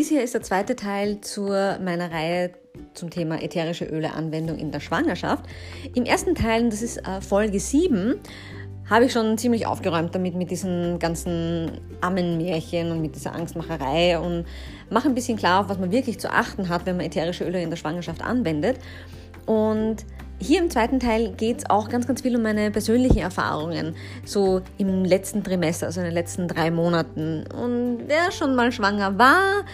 Dies hier ist der zweite Teil zu meiner Reihe zum Thema ätherische Öle-Anwendung in der Schwangerschaft. Im ersten Teil, das ist äh, Folge 7, habe ich schon ziemlich aufgeräumt damit mit diesen ganzen Ammenmärchen und mit dieser Angstmacherei und mache ein bisschen klar, auf was man wirklich zu achten hat, wenn man ätherische Öle in der Schwangerschaft anwendet. Und hier im zweiten Teil geht es auch ganz, ganz viel um meine persönlichen Erfahrungen, so im letzten Trimester, also in den letzten drei Monaten. Und wer schon mal schwanger war,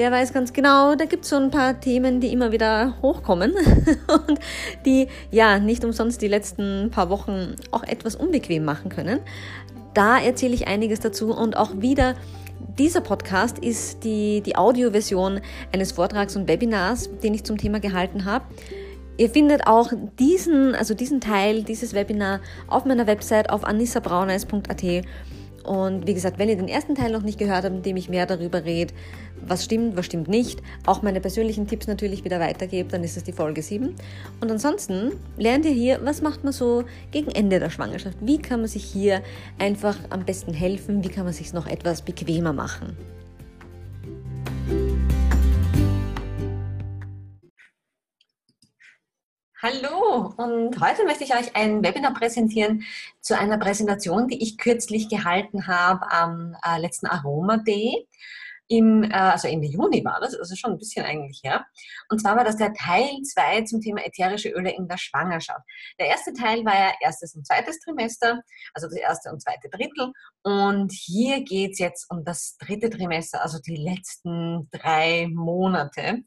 der weiß ganz genau, da gibt es so ein paar Themen, die immer wieder hochkommen und die ja nicht umsonst die letzten paar Wochen auch etwas unbequem machen können. Da erzähle ich einiges dazu und auch wieder dieser Podcast ist die, die Audioversion eines Vortrags und Webinars, den ich zum Thema gehalten habe. Ihr findet auch diesen, also diesen Teil, dieses Webinar auf meiner Website auf anissabrauneis.at. Und wie gesagt, wenn ihr den ersten Teil noch nicht gehört habt, in dem ich mehr darüber rede, was stimmt, was stimmt nicht, auch meine persönlichen Tipps natürlich wieder weitergebe, dann ist es die Folge 7. Und ansonsten lernt ihr hier, was macht man so gegen Ende der Schwangerschaft? Wie kann man sich hier einfach am besten helfen? Wie kann man sich noch etwas bequemer machen? Hallo und heute möchte ich euch ein Webinar präsentieren zu einer Präsentation, die ich kürzlich gehalten habe am äh, letzten Aroma Day im, äh, also Ende Juni war das, also schon ein bisschen eigentlich her. Und zwar war das der Teil 2 zum Thema ätherische Öle in der Schwangerschaft. Der erste Teil war ja erstes und zweites Trimester, also das erste und zweite Drittel. Und hier geht es jetzt um das dritte Trimester, also die letzten drei Monate.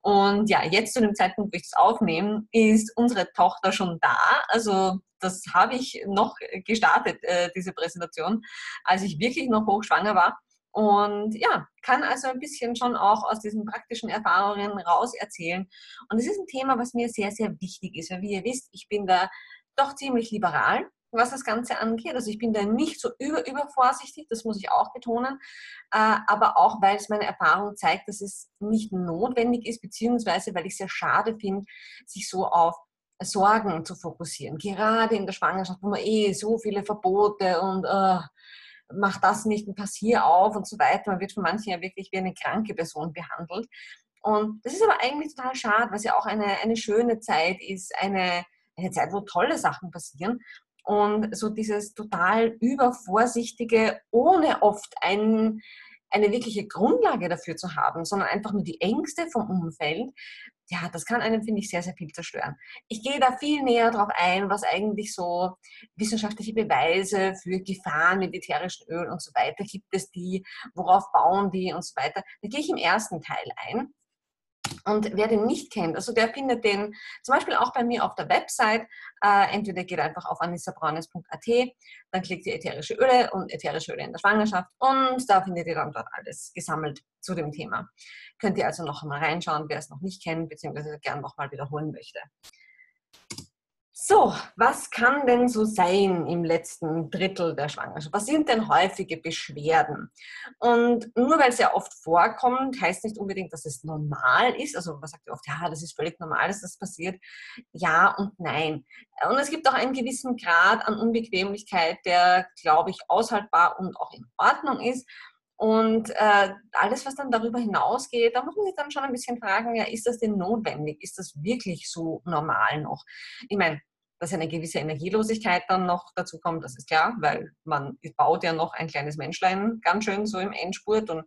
Und ja, jetzt zu dem Zeitpunkt, wo ich das aufnehme, ist unsere Tochter schon da. Also das habe ich noch gestartet, äh, diese Präsentation, als ich wirklich noch hochschwanger war. Und ja, kann also ein bisschen schon auch aus diesen praktischen Erfahrungen raus erzählen. Und es ist ein Thema, was mir sehr, sehr wichtig ist. Weil wie ihr wisst, ich bin da doch ziemlich liberal, was das Ganze angeht. Also ich bin da nicht so über, über vorsichtig, das muss ich auch betonen. Äh, aber auch, weil es meine Erfahrung zeigt, dass es nicht notwendig ist, beziehungsweise weil ich es sehr schade finde, sich so auf Sorgen zu fokussieren. Gerade in der Schwangerschaft, wo man eh so viele Verbote und uh, mach das nicht und pass hier auf und so weiter. Man wird von manchen ja wirklich wie eine kranke Person behandelt. Und das ist aber eigentlich total schade, was ja auch eine, eine schöne Zeit ist, eine, eine Zeit, wo tolle Sachen passieren. Und so dieses total übervorsichtige, ohne oft ein, eine wirkliche Grundlage dafür zu haben, sondern einfach nur die Ängste vom Umfeld, ja, das kann einem, finde ich, sehr, sehr viel zerstören. Ich gehe da viel näher drauf ein, was eigentlich so wissenschaftliche Beweise für Gefahren mit ätherischen Öl und so weiter gibt es die, worauf bauen die und so weiter. Da gehe ich im ersten Teil ein. Und wer den nicht kennt, also der findet den zum Beispiel auch bei mir auf der Website. Äh, entweder geht einfach auf anissabraunes.at, dann klickt ihr ätherische Öle und ätherische Öle in der Schwangerschaft und da findet ihr dann dort alles gesammelt zu dem Thema. Könnt ihr also noch einmal reinschauen, wer es noch nicht kennt, beziehungsweise gern nochmal wiederholen möchte. So, was kann denn so sein im letzten Drittel der Schwangerschaft? Was sind denn häufige Beschwerden? Und nur weil es ja oft vorkommt, heißt nicht unbedingt, dass es normal ist. Also man sagt ja oft, ja, das ist völlig normal, dass das passiert. Ja und nein. Und es gibt auch einen gewissen Grad an Unbequemlichkeit, der, glaube ich, aushaltbar und auch in Ordnung ist. Und äh, alles, was dann darüber hinausgeht, da muss man sich dann schon ein bisschen fragen, ja, ist das denn notwendig? Ist das wirklich so normal noch? Ich meine, dass eine gewisse Energielosigkeit dann noch dazu kommt, das ist klar, weil man baut ja noch ein kleines Menschlein ganz schön so im Endspurt und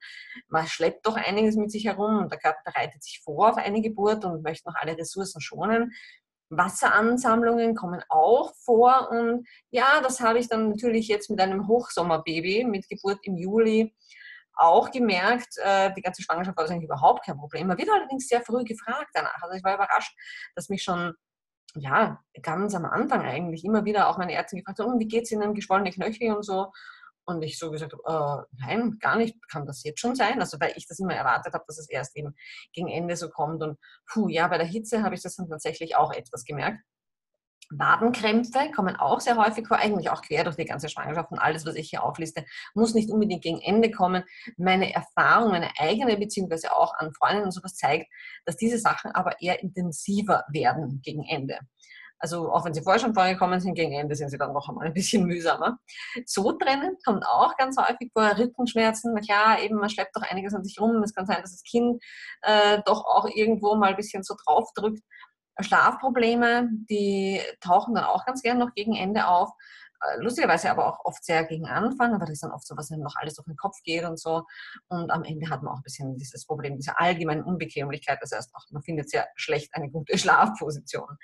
man schleppt doch einiges mit sich herum und der Körper bereitet sich vor auf eine Geburt und möchte noch alle Ressourcen schonen. Wasseransammlungen kommen auch vor und ja, das habe ich dann natürlich jetzt mit einem Hochsommerbaby mit Geburt im Juli auch gemerkt, äh, die ganze Schwangerschaft war das eigentlich überhaupt kein Problem. Man wird allerdings sehr früh gefragt danach. Also ich war überrascht, dass mich schon ja, ganz am Anfang eigentlich immer wieder auch meine Ärzte gefragt haben, wie geht es Ihnen, geschwollene Knöchel und so. Und ich so gesagt habe, äh, nein, gar nicht, kann das jetzt schon sein? Also weil ich das immer erwartet habe, dass es erst eben gegen Ende so kommt. Und puh, ja, bei der Hitze habe ich das dann tatsächlich auch etwas gemerkt. Wadenkrämpfe kommen auch sehr häufig vor, eigentlich auch quer durch die ganze Schwangerschaft und alles, was ich hier aufliste, muss nicht unbedingt gegen Ende kommen. Meine Erfahrung, meine eigene, beziehungsweise auch an Freunden und sowas zeigt, dass diese Sachen aber eher intensiver werden gegen Ende. Also auch wenn sie vorher schon vorgekommen sind, gegen Ende sind sie dann noch einmal ein bisschen mühsamer. So trennen kommt auch ganz häufig vor. Rückenschmerzen, na klar, eben man schleppt doch einiges an sich rum. Es kann sein, dass das Kind äh, doch auch irgendwo mal ein bisschen so drauf drückt. Schlafprobleme, die tauchen dann auch ganz gern noch gegen Ende auf. Äh, lustigerweise aber auch oft sehr gegen Anfang, aber das dann oft so, was einem noch alles durch den Kopf geht und so. Und am Ende hat man auch ein bisschen dieses Problem dieser allgemeinen Unbequemlichkeit. Das heißt auch, man findet sehr schlecht eine gute Schlafposition.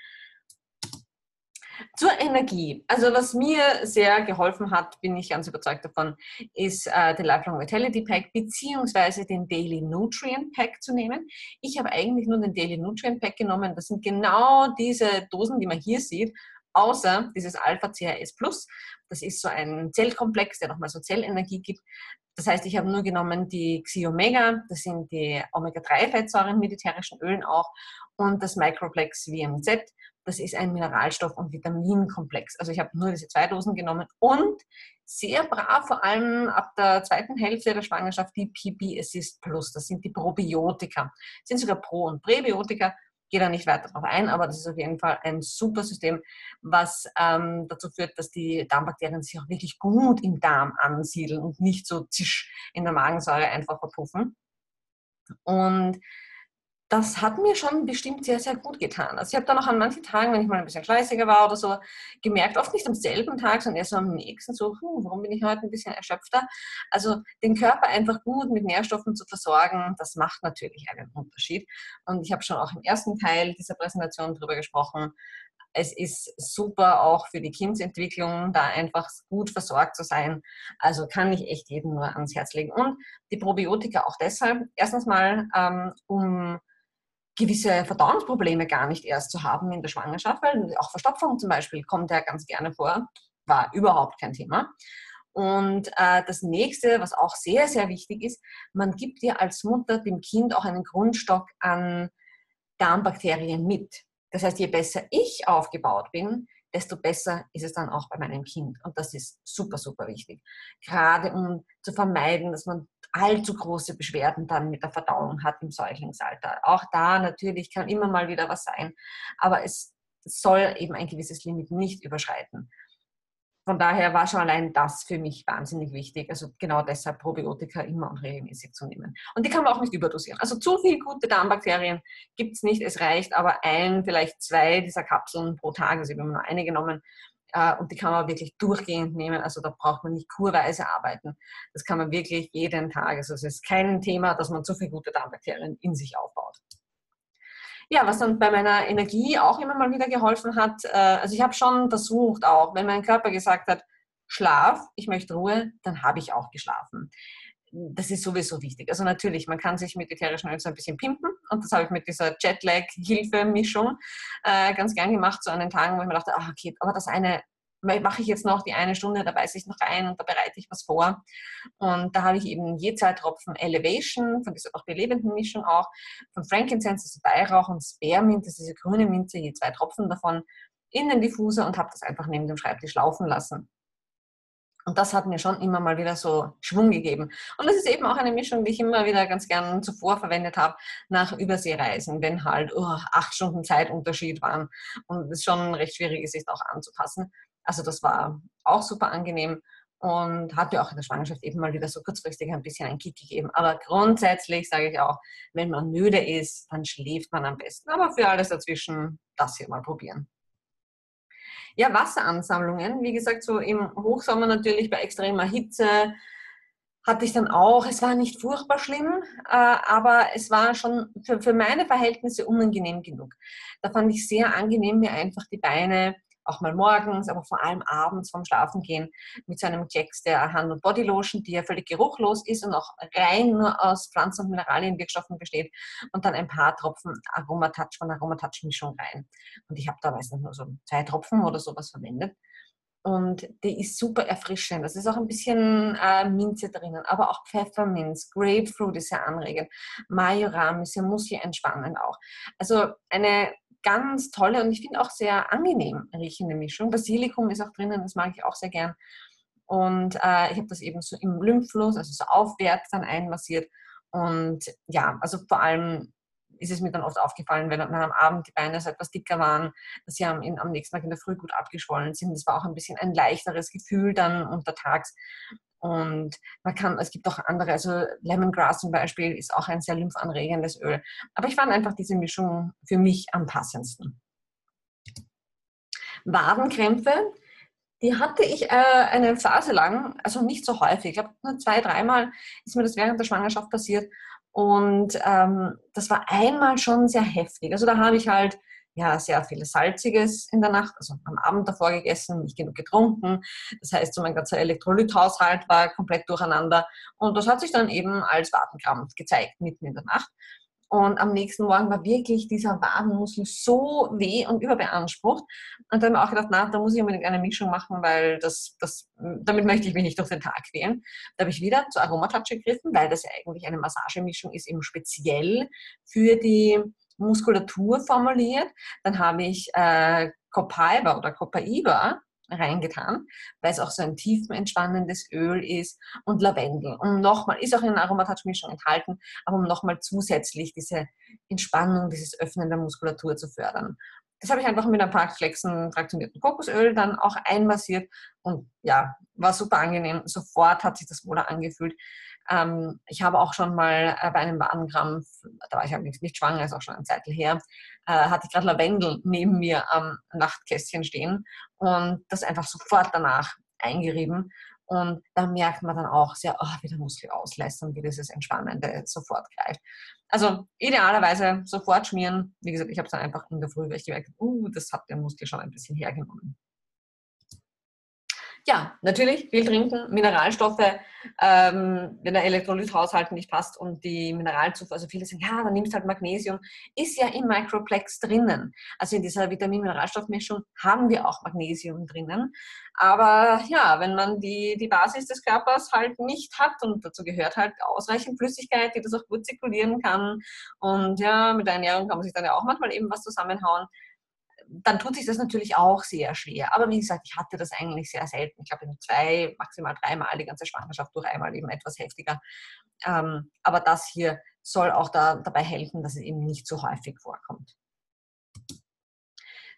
Zur Energie. Also was mir sehr geholfen hat, bin ich ganz überzeugt davon, ist äh, den Lifelong Vitality Pack beziehungsweise den Daily Nutrient Pack zu nehmen. Ich habe eigentlich nur den Daily Nutrient Pack genommen. Das sind genau diese Dosen, die man hier sieht, außer dieses Alpha-CHS Plus. Das ist so ein Zellkomplex, der nochmal so Zellenergie gibt. Das heißt, ich habe nur genommen die Xi-Omega, das sind die Omega-3-Fettsäuren mit ätherischen Ölen auch, und das Microplex VMZ, das ist ein Mineralstoff- und Vitaminkomplex. Also ich habe nur diese zwei Dosen genommen und sehr brav, vor allem ab der zweiten Hälfte der Schwangerschaft, die PB Assist Plus. Das sind die Probiotika. Das sind sogar Pro- und Präbiotika gehe da nicht weiter darauf ein, aber das ist auf jeden Fall ein super System, was ähm, dazu führt, dass die Darmbakterien sich auch wirklich gut im Darm ansiedeln und nicht so zisch in der Magensäure einfach verpuffen. Und das hat mir schon bestimmt sehr, sehr gut getan. Also ich habe dann auch an manchen Tagen, wenn ich mal ein bisschen fleißiger war oder so, gemerkt, oft nicht am selben Tag, sondern erst am nächsten, so, hm, warum bin ich heute ein bisschen erschöpfter? Also den Körper einfach gut mit Nährstoffen zu versorgen, das macht natürlich einen Unterschied. Und ich habe schon auch im ersten Teil dieser Präsentation darüber gesprochen, es ist super auch für die Kindsentwicklung, da einfach gut versorgt zu sein. Also kann ich echt jedem nur ans Herz legen. Und die Probiotika auch deshalb. Erstens mal, ähm, um gewisse Verdauungsprobleme gar nicht erst zu haben in der Schwangerschaft, weil auch Verstopfung zum Beispiel kommt ja ganz gerne vor, war überhaupt kein Thema. Und äh, das nächste, was auch sehr, sehr wichtig ist, man gibt dir als Mutter dem Kind auch einen Grundstock an Darmbakterien mit. Das heißt, je besser ich aufgebaut bin, desto besser ist es dann auch bei meinem Kind. Und das ist super, super wichtig. Gerade um zu vermeiden, dass man allzu große Beschwerden dann mit der Verdauung hat im Säuglingsalter. Auch da natürlich kann immer mal wieder was sein, aber es soll eben ein gewisses Limit nicht überschreiten. Von daher war schon allein das für mich wahnsinnig wichtig. Also genau deshalb Probiotika immer und regelmäßig zu nehmen. Und die kann man auch nicht überdosieren. Also zu viel gute Darmbakterien gibt es nicht. Es reicht aber ein, vielleicht zwei dieser Kapseln pro Tag. Also ich habe nur eine genommen. Äh, und die kann man wirklich durchgehend nehmen. Also da braucht man nicht kurweise arbeiten. Das kann man wirklich jeden Tag. Also es ist kein Thema, dass man zu viel gute Darmbakterien in sich aufbaut. Ja, was dann bei meiner Energie auch immer mal wieder geholfen hat, äh, also ich habe schon versucht auch, wenn mein Körper gesagt hat, Schlaf, ich möchte Ruhe, dann habe ich auch geschlafen. Das ist sowieso wichtig. Also natürlich, man kann sich mit ätherischen Ölen so ein bisschen pimpen und das habe ich mit dieser Jetlag-Hilfe-Mischung äh, ganz gern gemacht, so an den Tagen, wo ich mir dachte, ach, okay, aber das eine mache ich jetzt noch die eine Stunde, da beiße ich noch rein und da bereite ich was vor. Und da habe ich eben je zwei Tropfen Elevation, von dieser auch belebenden Mischung auch, von Frankincense, also Weihrauch und Spearmint, das ist diese grüne Minze, je zwei Tropfen davon in den Diffuser und habe das einfach neben dem Schreibtisch laufen lassen. Und das hat mir schon immer mal wieder so Schwung gegeben. Und das ist eben auch eine Mischung, die ich immer wieder ganz gern zuvor verwendet habe nach Überseereisen, wenn halt oh, acht Stunden Zeitunterschied waren und es schon recht schwierig ist, sich auch anzupassen. Also das war auch super angenehm und hat mir auch in der Schwangerschaft eben mal wieder so kurzfristig ein bisschen einen Kick gegeben. Aber grundsätzlich sage ich auch, wenn man müde ist, dann schläft man am besten. Aber für alles dazwischen, das hier mal probieren. Ja, Wasseransammlungen, wie gesagt, so im Hochsommer natürlich bei extremer Hitze hatte ich dann auch. Es war nicht furchtbar schlimm, äh, aber es war schon für, für meine Verhältnisse unangenehm genug. Da fand ich sehr angenehm, mir einfach die Beine auch mal morgens, aber vor allem abends vorm Schlafengehen mit so einem Klecks der Hand- und Bodylotion, die ja völlig geruchlos ist und auch rein nur aus Pflanzen- und Mineralienwirkstoffen besteht und dann ein paar Tropfen Aromatouch von Aromatouch-Mischung rein. Und ich habe da meistens nur so zwei Tropfen oder sowas verwendet. Und die ist super erfrischend. Das ist auch ein bisschen äh, Minze drinnen, aber auch Pfefferminz, Grapefruit ist sehr anregend, Majoram ist sehr muskelentspannend auch. Also eine ganz tolle und ich finde auch sehr angenehm riechende Mischung. Basilikum ist auch drinnen, das mag ich auch sehr gern. Und äh, ich habe das eben so im Lymphfluss, also so aufwärts dann einmassiert. Und ja, also vor allem ist es mir dann oft aufgefallen, wenn, wenn am Abend die Beine so etwas dicker waren, dass sie am, in, am nächsten Tag in der Früh gut abgeschwollen sind. Das war auch ein bisschen ein leichteres Gefühl dann untertags. Und man kann, es gibt auch andere, also Lemongrass zum Beispiel ist auch ein sehr lymphanregendes Öl. Aber ich fand einfach diese Mischung für mich am passendsten. Wadenkrämpfe, die hatte ich äh, eine Phase lang, also nicht so häufig. Ich glaube, nur zwei, dreimal ist mir das während der Schwangerschaft passiert. Und ähm, das war einmal schon sehr heftig. Also da habe ich halt ja sehr viel Salziges in der Nacht, also am Abend davor gegessen, nicht genug getrunken. Das heißt, so mein ganzer Elektrolythaushalt war komplett durcheinander. Und das hat sich dann eben als Wadenkrampf gezeigt, mitten in der Nacht. Und am nächsten Morgen war wirklich dieser Wadenmuskel so weh und überbeansprucht. Und da habe ich mir auch gedacht, na, da muss ich unbedingt eine Mischung machen, weil das, das, damit möchte ich mich nicht durch den Tag quälen. Da habe ich wieder zu Aromatouch gegriffen, weil das ja eigentlich eine Massagemischung ist, eben speziell für die Muskulatur formuliert. Dann habe ich äh, Copaiba oder Copaiba reingetan, weil es auch so ein tiefenentspannendes Öl ist und Lavendel. Und nochmal, ist auch in einer Aromatouch-Mischung enthalten, aber um nochmal zusätzlich diese Entspannung, dieses Öffnen der Muskulatur zu fördern. Das habe ich einfach mit ein paar Flexen traktionierten Kokosöl dann auch einmassiert und ja, war super angenehm. Sofort hat sich das wohler angefühlt. Ähm, ich habe auch schon mal äh, bei einem Wadenkrampf, da war ich allerdings nicht schwanger, ist auch schon eine Zeit her, äh, hatte ich gerade Lavendel neben mir am Nachtkästchen stehen und das einfach sofort danach eingerieben. Und da merkt man dann auch sehr, oh, wie der Muskel auslässt und wie dieses Entspannende sofort greift. Also idealerweise sofort schmieren. Wie gesagt, ich habe es dann einfach in der Früh, weil ich gemerkt uh, das hat der Muskel schon ein bisschen hergenommen. Ja, natürlich viel trinken, Mineralstoffe, ähm, wenn der Elektrolythaushalt nicht passt und die Mineralzufuhr, also viele sagen, ja, dann nimmst halt Magnesium, ist ja im Microplex drinnen. Also in dieser Vitamin-Mineralstoffmischung haben wir auch Magnesium drinnen. Aber ja, wenn man die, die Basis des Körpers halt nicht hat und dazu gehört halt ausreichend Flüssigkeit, die das auch gut zirkulieren kann und ja, mit der Ernährung kann man sich dann ja auch manchmal eben was zusammenhauen, dann tut sich das natürlich auch sehr schwer. Aber wie gesagt, ich hatte das eigentlich sehr selten. Ich glaube, zwei, maximal dreimal die ganze Schwangerschaft durch einmal eben etwas heftiger. Ähm, aber das hier soll auch da, dabei helfen, dass es eben nicht so häufig vorkommt.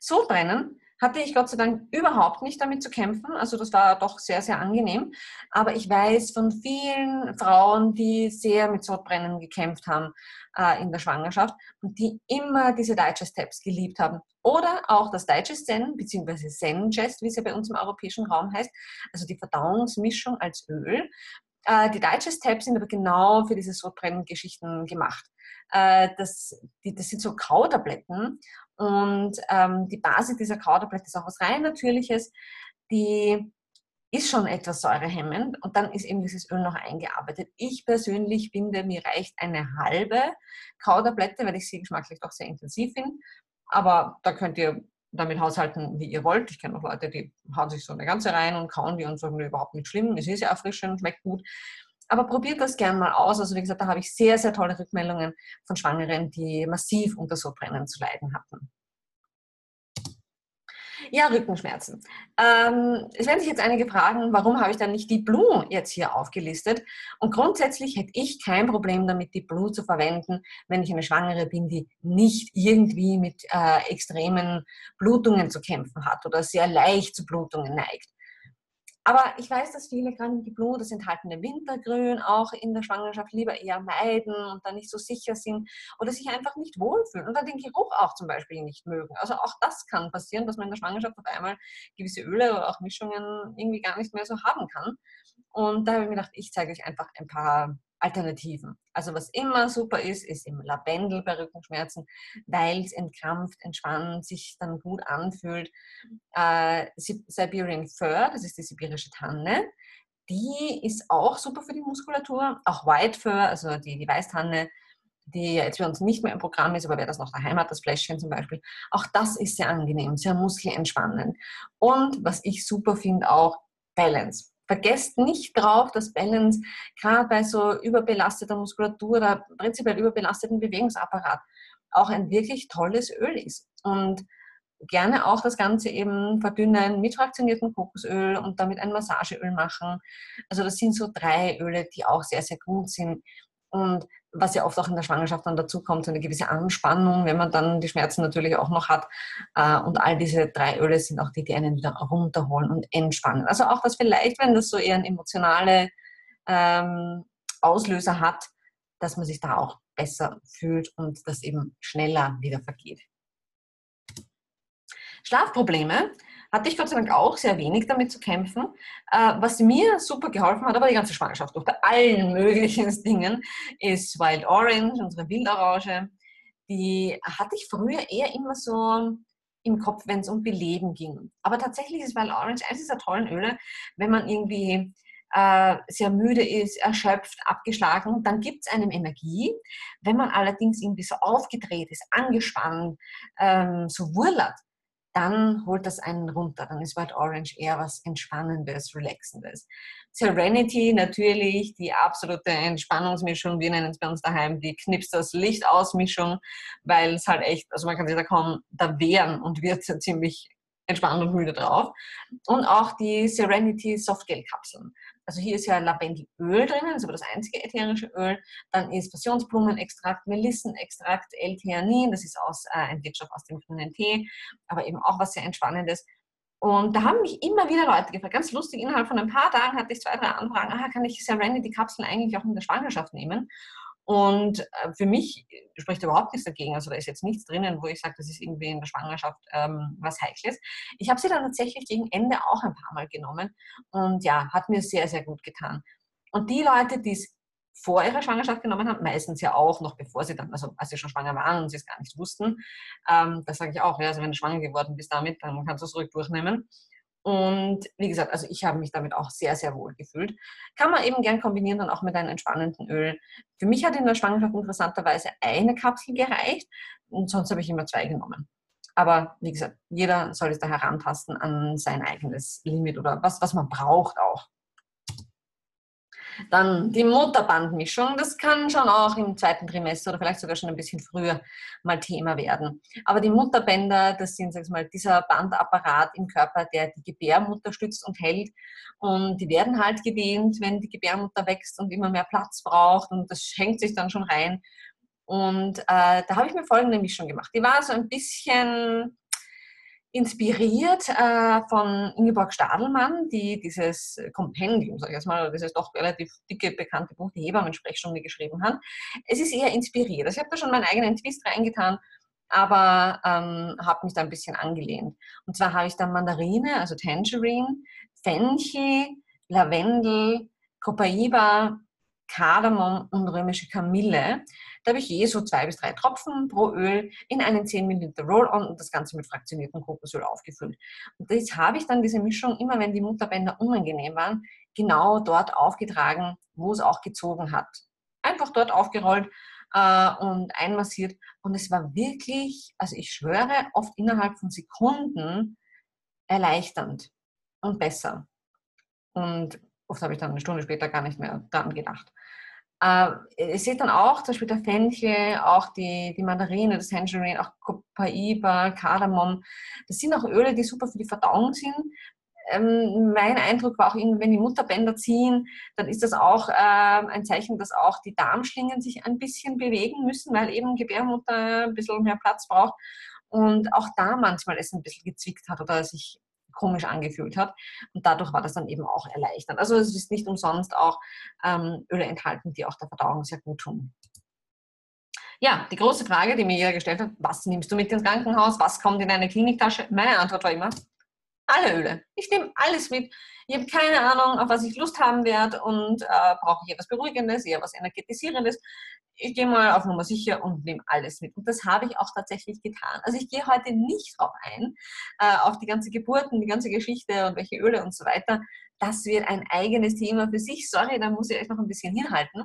Sodbrennen hatte ich Gott sei Dank überhaupt nicht damit zu kämpfen. Also das war doch sehr, sehr angenehm. Aber ich weiß von vielen Frauen, die sehr mit Sodbrennen gekämpft haben äh, in der Schwangerschaft und die immer diese Digest-Tabs geliebt haben. Oder auch das Digest Zen, beziehungsweise Zen-Gest, wie es ja bei uns im europäischen Raum heißt, also die Verdauungsmischung als Öl. Äh, die Digest-Tabs sind aber genau für diese Sodbrennen-Geschichten gemacht. Äh, das, die, das sind so Kautabletten und ähm, die Basis dieser Kauderblüte ist auch was rein Natürliches. Die ist schon etwas säurehemmend und dann ist eben dieses Öl noch eingearbeitet. Ich persönlich finde, mir reicht eine halbe Kauderblätte, weil ich sie geschmacklich doch sehr intensiv finde. Aber da könnt ihr damit haushalten, wie ihr wollt. Ich kenne auch Leute, die hauen sich so eine ganze rein und kauen die und sagen, überhaupt nicht schlimm. Es ist ja erfrischend, schmeckt gut. Aber probiert das gerne mal aus. Also wie gesagt, da habe ich sehr, sehr tolle Rückmeldungen von Schwangeren, die massiv unter Sodbrennen zu leiden hatten. Ja, Rückenschmerzen. Ähm, es werden sich jetzt einige fragen, warum habe ich dann nicht die Blue jetzt hier aufgelistet? Und grundsätzlich hätte ich kein Problem damit, die Blue zu verwenden, wenn ich eine Schwangere bin, die nicht irgendwie mit äh, extremen Blutungen zu kämpfen hat oder sehr leicht zu Blutungen neigt. Aber ich weiß, dass viele gerade die Blut, das enthaltene Wintergrün auch in der Schwangerschaft lieber eher meiden und da nicht so sicher sind oder sich einfach nicht wohlfühlen und dann den Geruch auch zum Beispiel nicht mögen. Also auch das kann passieren, dass man in der Schwangerschaft auf einmal gewisse Öle oder auch Mischungen irgendwie gar nicht mehr so haben kann. Und da habe ich mir gedacht, ich zeige euch einfach ein paar Alternativen. Also was immer super ist, ist im Lavendel bei Rückenschmerzen, weil es entkrampft, entspannt, sich dann gut anfühlt. Äh, Siberian Fir, das ist die sibirische Tanne, die ist auch super für die Muskulatur. Auch White Fir, also die, die Weißtanne, die jetzt bei uns nicht mehr im Programm ist, aber wer das noch daheim hat, das Fläschchen zum Beispiel, auch das ist sehr angenehm, sehr muskelentspannend. Und was ich super finde, auch Balance vergesst nicht drauf, dass Balance gerade bei so überbelasteter Muskulatur oder prinzipiell überbelasteten Bewegungsapparat auch ein wirklich tolles Öl ist. Und gerne auch das Ganze eben verdünnen mit fraktioniertem Kokosöl und damit ein Massageöl machen. Also das sind so drei Öle, die auch sehr, sehr gut sind Und was ja oft auch in der Schwangerschaft dann dazu kommt, so eine gewisse Anspannung, wenn man dann die Schmerzen natürlich auch noch hat. Äh, und all diese drei Öle sind auch die, die einen wieder runterholen und entspannen. Also auch das vielleicht, wenn das so eher ein emotionale ähm, Auslöser hat, dass man sich da auch besser fühlt und das eben schneller wieder vergeht. Schlafprobleme hatte ich Gott sei Dank auch sehr wenig damit zu kämpfen. Äh, was mir super geholfen hat, aber die ganze Schwangerschaft durch, bei allen möglichen Dingen, ist Wild Orange, unsere Wildorange. Die hatte ich früher eher immer so im Kopf, wenn es um Beleben ging. Aber tatsächlich ist Wild Orange eines dieser tollen Öle, wenn man irgendwie äh, sehr müde ist, erschöpft, abgeschlagen, dann gibt es einem Energie. Wenn man allerdings irgendwie so aufgedreht ist, angespannt, ähm, so wurlert, dann holt das einen runter. Dann ist White Orange eher was Entspannendes, Relaxendes. Serenity natürlich, die absolute Entspannungsmischung, wir nennen es bei uns daheim die Knips das Licht aus Mischung, weil es halt echt, also man kann sich da kaum da wehren und wird ziemlich entspannt und müde drauf. Und auch die Serenity Softgel-Kapseln. Also hier ist ja Lavendelöl drinnen, das ist aber das einzige ätherische Öl. Dann ist Passionsblumenextrakt, Melissenextrakt, L-Theanin, das ist aus, äh, ein Wirkstoff aus dem grünen Tee, aber eben auch was sehr Entspannendes. Und da haben mich immer wieder Leute gefragt, ganz lustig, innerhalb von ein paar Tagen hatte ich zwei, drei Anfragen, aha, kann ich Serenity-Kapseln eigentlich auch in der Schwangerschaft nehmen? Und äh, für mich spricht überhaupt nichts dagegen. Also da ist jetzt nichts drinnen, wo ich sage, das ist irgendwie in der Schwangerschaft ähm, was Heikles. Ich habe sie dann tatsächlich gegen Ende auch ein paar Mal genommen und ja, hat mir sehr, sehr gut getan. Und die Leute, die es vor ihrer Schwangerschaft genommen haben, meistens ja auch noch bevor sie dann, also als sie schon schwanger waren und sie es gar nicht wussten, ähm, da sage ich auch, ja, also wenn du schwanger geworden bist damit, dann kannst du es ruhig durchnehmen. Und wie gesagt, also ich habe mich damit auch sehr, sehr wohl gefühlt. Kann man eben gern kombinieren dann auch mit einem entspannenden Öl. Für mich hat in der Schwangerschaft interessanterweise eine Kapsel gereicht und sonst habe ich immer zwei genommen. Aber wie gesagt, jeder soll es da herantasten an sein eigenes Limit oder was, was man braucht auch. Dann die Mutterbandmischung, das kann schon auch im zweiten Trimester oder vielleicht sogar schon ein bisschen früher mal Thema werden. Aber die Mutterbänder, das sind sag mal, dieser Bandapparat im Körper, der die Gebärmutter stützt und hält. Und die werden halt gedehnt, wenn die Gebärmutter wächst und immer mehr Platz braucht. Und das hängt sich dann schon rein. Und äh, da habe ich mir folgende Mischung gemacht. Die war so ein bisschen inspiriert äh, von Ingeborg Stadelmann, die dieses Kompendium, sage ich jetzt mal, dieses doch relativ dicke, bekannte Buch, die Hebammen-Sprechstunde geschrieben hat. Es ist eher inspiriert. Also ich habe da schon meinen eigenen Twist reingetan, aber ähm, habe mich da ein bisschen angelehnt. Und zwar habe ich dann Mandarine, also Tangerine, Fenchel, Lavendel, Copaiba, Kardamom und römische Kamille. Da habe ich je so zwei bis drei Tropfen pro Öl in einen 10 ml Roll-On und das Ganze mit fraktioniertem Kokosöl aufgefüllt. Und das habe ich dann diese Mischung, immer wenn die Mutterbänder unangenehm waren, genau dort aufgetragen, wo es auch gezogen hat. Einfach dort aufgerollt äh, und einmassiert. Und es war wirklich, also ich schwöre, oft innerhalb von Sekunden erleichternd und besser. Und oft habe ich dann eine Stunde später gar nicht mehr daran gedacht. Äh, ihr seht dann auch, zum Beispiel der Fenchel, auch die, die Mandarine, das Tangerine, auch Copaiba, Kardamom. Das sind auch Öle, die super für die Verdauung sind. Ähm, mein Eindruck war auch, wenn die Mutterbänder ziehen, dann ist das auch äh, ein Zeichen, dass auch die Darmschlingen sich ein bisschen bewegen müssen, weil eben Gebärmutter ein bisschen mehr Platz braucht und auch da manchmal es ein bisschen gezwickt hat oder sich komisch angefühlt hat. Und dadurch war das dann eben auch erleichternd. Also es ist nicht umsonst auch ähm, Öle enthalten, die auch der Verdauung sehr gut tun. Ja, die große Frage, die mir jeder gestellt hat, was nimmst du mit ins Krankenhaus? Was kommt in deine Kliniktasche? Meine Antwort war immer, alle Öle. Ich nehme alles mit. Ich habe keine Ahnung, auf was ich Lust haben werde und äh, brauche ich etwas Beruhigendes, eher was Energetisierendes ich gehe mal auf Nummer sicher und nehme alles mit. Und das habe ich auch tatsächlich getan. Also ich gehe heute nicht drauf ein, äh, auf die ganze Geburten, die ganze Geschichte und welche Öle und so weiter. Das wird ein eigenes Thema für sich. Sorry, da muss ich euch noch ein bisschen hinhalten.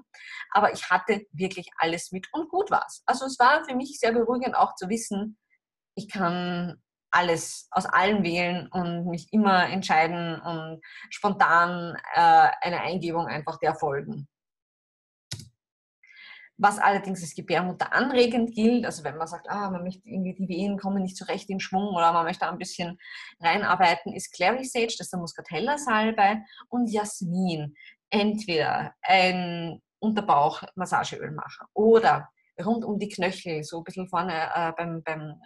Aber ich hatte wirklich alles mit und gut war es. Also es war für mich sehr beruhigend auch zu wissen, ich kann alles aus allen wählen und mich immer entscheiden und spontan äh, eine Eingebung einfach der folgen. Was allerdings als Gebärmutter anregend gilt, also wenn man sagt, ah, man möchte irgendwie die Wehen kommen nicht so recht in Schwung oder man möchte ein bisschen reinarbeiten, ist Clary Sage, das ist der Muscatella-Salbei und Jasmin. Entweder ein Unterbauch Massageöl machen. Oder rund um die Knöchel, so ein bisschen vorne äh, beim, beim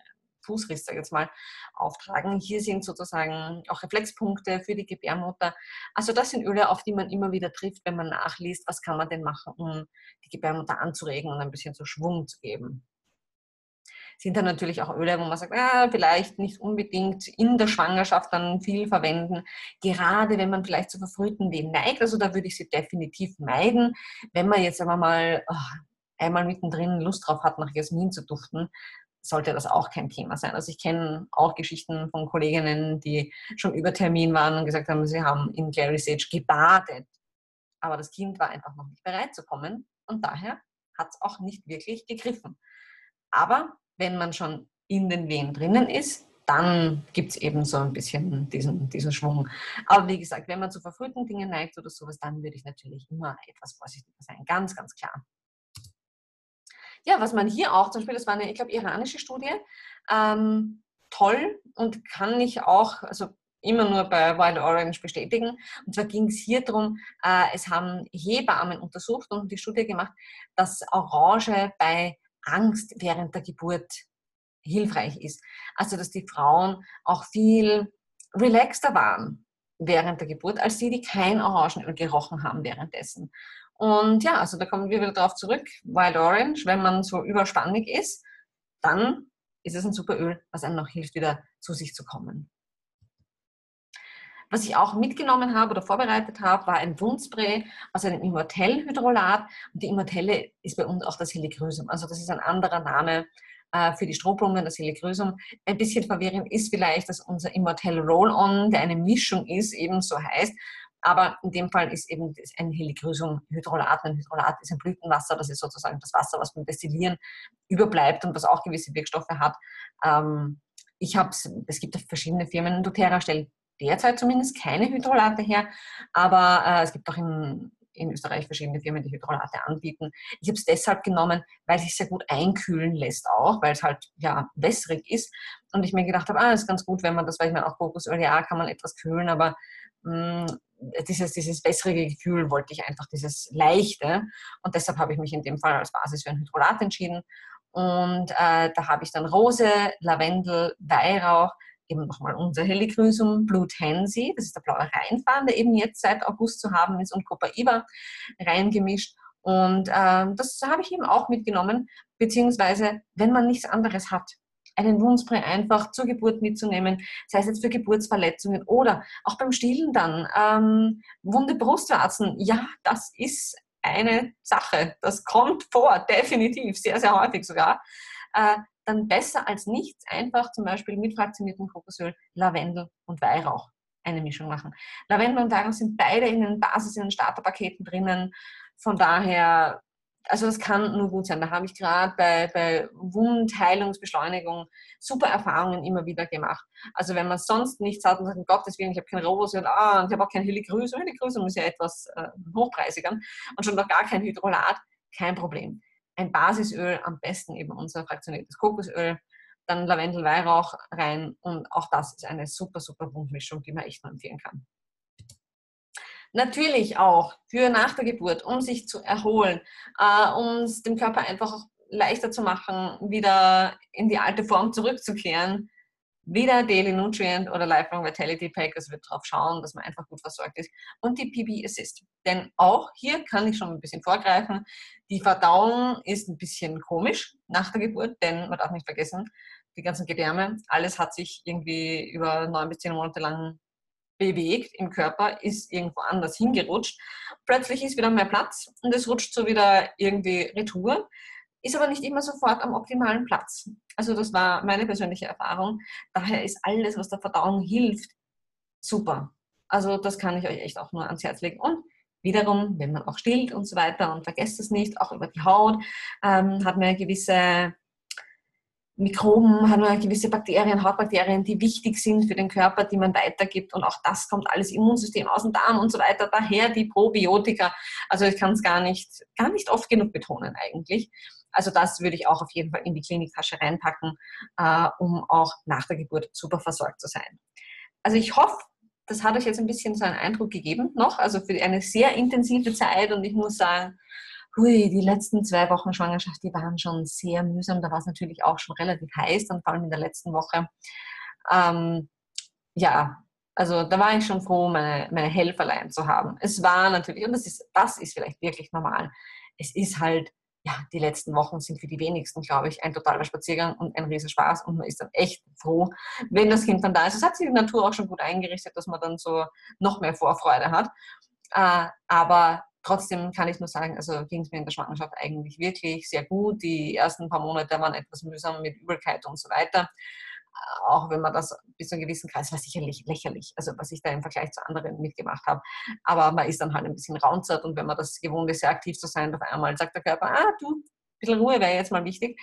Fußriss, sag ich jetzt mal, auftragen. Hier sind sozusagen auch Reflexpunkte für die Gebärmutter. Also das sind Öle, auf die man immer wieder trifft, wenn man nachliest, was kann man denn machen, um die Gebärmutter anzuregen und ein bisschen so Schwung zu geben sind dann natürlich auch Öle, wo man sagt, ah, vielleicht nicht unbedingt in der Schwangerschaft dann viel verwenden. Gerade wenn man vielleicht zu verfrühten Wehen neigt, also da würde ich sie definitiv meiden. Wenn man jetzt aber mal oh, einmal mittendrin Lust drauf hat, nach Jasmin zu duften, sollte das auch kein Thema sein. Also ich kenne auch Geschichten von Kolleginnen, die schon über Termin waren und gesagt haben, sie haben in Clary Sage gebadet. Aber das Kind war einfach noch nicht bereit zu kommen und daher hat es auch nicht wirklich gegriffen. Aber wenn man schon in den Wehen drinnen ist, dann gibt es eben so ein bisschen diesen, diesen Schwung. Aber wie gesagt, wenn man zu verfrühten Dingen neigt oder sowas, dann würde ich natürlich immer etwas vorsichtiger sein. Ganz, ganz klar. Ja, was man hier auch, zum Beispiel, das war eine, ich glaube, iranische Studie, ähm, toll und kann ich auch, also immer nur bei Wild Orange bestätigen. Und zwar ging es hier darum, äh, es haben Hebammen untersucht und die Studie gemacht, dass Orange bei Angst während der Geburt hilfreich ist. Also dass die Frauen auch viel relaxter waren während der Geburt, als die, die kein Orangenöl gerochen haben währenddessen. Und ja, also da kommen wir wieder darauf zurück. Wild Orange, wenn man so überspannig ist, dann ist es ein super Öl, was einem noch hilft, wieder zu sich zu kommen. Was ich auch mitgenommen habe oder vorbereitet habe, war ein Wundspray aus einem Immortell-Hydrolat. Und die Immortelle ist bei uns auch das Heligrysum. Also das ist ein anderer Name äh, für die Strohblumen, das Heligrysum. Ein bisschen verwirrend ist vielleicht, dass unser Immortell Roll-On, der eine Mischung ist, eben so heißt. Aber in dem Fall ist eben ein Heligrysum-Hydrolat. Ein Hydrolat ist ein Blütenwasser, das ist sozusagen das Wasser, was beim Destillieren überbleibt und was auch gewisse Wirkstoffe hat. Ähm, ich habe es gibt verschiedene Firmen, doTERRA stellt derzeit zumindest keine Hydrolate her, aber äh, es gibt auch in, in Österreich verschiedene Firmen, die Hydrolate anbieten. Ich habe es deshalb genommen, weil es sich sehr gut einkühlen lässt auch, weil es halt ja wässrig ist. Und ich mir gedacht habe, ah, ist ganz gut, wenn man das, weil ich meine, auch Kokosöl, ja, kann man etwas kühlen, aber mh, mm, dieses, dieses wässrige Gefühl wollte ich einfach, dieses leichte. Und deshalb habe ich mich in dem Fall als Basis für ein Hydrolat entschieden. Und äh, da habe ich dann Rose, Lavendel, Weihrauch, eben nochmal unser Helichrysum Blue Tansy, das ist der blaue Rheinfahren, der eben jetzt seit August zu haben ist, und Copaiba reingemischt. Und äh, das habe ich eben auch mitgenommen, beziehungsweise wenn man nichts anderes hat, einen Wundspray einfach zur Geburt mitzunehmen, sei es jetzt für Geburtsverletzungen oder auch beim Stillen dann. Ähm, wunde Brustwarzen, ja, das ist eine Sache. Das kommt vor, definitiv, sehr, sehr häufig sogar. Äh, dann besser als nichts einfach zum Beispiel mit fraktioniertem Kokosöl, Lavendel und Weihrauch eine Mischung machen. Lavendel und Weihrauch sind beide in den Basis, in den Starterpaketen drinnen. Von daher, also das kann nur gut sein. Da habe ich gerade bei, bei Wundheilungsbeschleunigung super Erfahrungen immer wieder gemacht. Also wenn man sonst nichts hat und sagt, um Gottes Willen, ich habe kein Rohöl, ah, und ich habe auch kein Helichrysum. Helichrysum ist ja etwas äh, hochpreisiger und schon noch gar kein Hydrolat, kein Problem ein Basisöl, am besten eben unser fraktioniertes Kokosöl, dann Lavendel, Weihrauch rein und auch das ist eine super, super Wundmischung, die man echt nur empfehlen kann. Natürlich auch für nach der Geburt, um sich zu erholen, äh, um es dem Körper einfach leichter zu machen, wieder in die alte Form zurückzukehren, wieder Daily Nutrient oder Lifelong Vitality Pack. Es wird darauf schauen, dass man einfach gut versorgt ist. Und die PB Assist. Denn auch hier kann ich schon ein bisschen vorgreifen. Die Verdauung ist ein bisschen komisch nach der Geburt, denn man darf nicht vergessen, die ganzen Gedärme, alles hat sich irgendwie über neun bis zehn Monate lang bewegt im Körper, ist irgendwo anders hingerutscht. Plötzlich ist wieder mehr Platz und es rutscht so wieder irgendwie retour ist aber nicht immer sofort am optimalen Platz. Also das war meine persönliche Erfahrung. Daher ist alles, was der Verdauung hilft, super. Also das kann ich euch echt auch nur ans Herz legen. Und wiederum, wenn man auch stillt und so weiter und vergesst es nicht, auch über die Haut, ähm, hat man eine gewisse Mikroben, hat man gewisse Bakterien, Hautbakterien, die wichtig sind für den Körper, die man weitergibt. Und auch das kommt alles Immunsystem aus dem Darm und so weiter. Daher die Probiotika. Also ich kann es gar nicht, gar nicht oft genug betonen eigentlich. Also das würde ich auch auf jeden Fall in die Kliniktasche reinpacken, äh, um auch nach der Geburt super versorgt zu sein. Also ich hoffe, das hat euch jetzt ein bisschen so einen Eindruck gegeben noch, also für eine sehr intensive Zeit und ich muss sagen, hui, die letzten zwei Wochen Schwangerschaft, die waren schon sehr mühsam. Da war es natürlich auch schon relativ heiß, dann vor allem in der letzten Woche. Ähm, ja, also da war ich schon froh, meine, meine Helferlein zu haben. Es war natürlich, und das ist, das ist vielleicht wirklich normal, es ist halt, ja, die letzten Wochen sind für die wenigsten, glaube ich, ein totaler Spaziergang und ein riesen Spaß und man ist dann echt froh, wenn das Kind dann da ist. Es hat sich die Natur auch schon gut eingerichtet, dass man dann so noch mehr Vorfreude hat. Äh, aber trotzdem kann ich nur sagen, also ging es mir in der Schwangerschaft eigentlich wirklich sehr gut. Die ersten paar Monate waren etwas mühsam mit Übelkeit und so weiter auch wenn man das bis zu einem gewissen Kreis war sicherlich lächerlich, also was ich da im Vergleich zu anderen mitgemacht habe. Aber man ist dann halt ein bisschen raunzert und wenn man das gewohnt ist, sehr aktiv zu sein, auf einmal sagt der Körper, ah du, bisschen Ruhe wäre jetzt mal wichtig.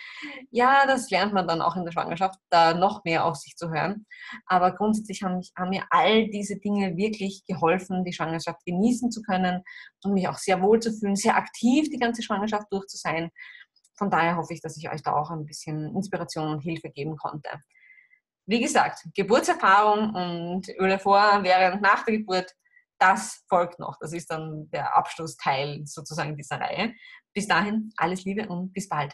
Ja, das lernt man dann auch in der Schwangerschaft, da noch mehr auf sich zu hören. Aber grundsätzlich haben, mich, haben mir all diese Dinge wirklich geholfen, die Schwangerschaft genießen zu können und mich auch sehr wohl zu fühlen, sehr aktiv die ganze Schwangerschaft durch zu sein. Von daher hoffe ich, dass ich euch da auch ein bisschen Inspiration und Hilfe geben konnte wie gesagt, Geburtserfahrung und Öle vor, während, nach der Geburt, das folgt noch. Das ist dann der Abschlussteil sozusagen dieser Reihe. Bis dahin, alles Liebe und bis bald.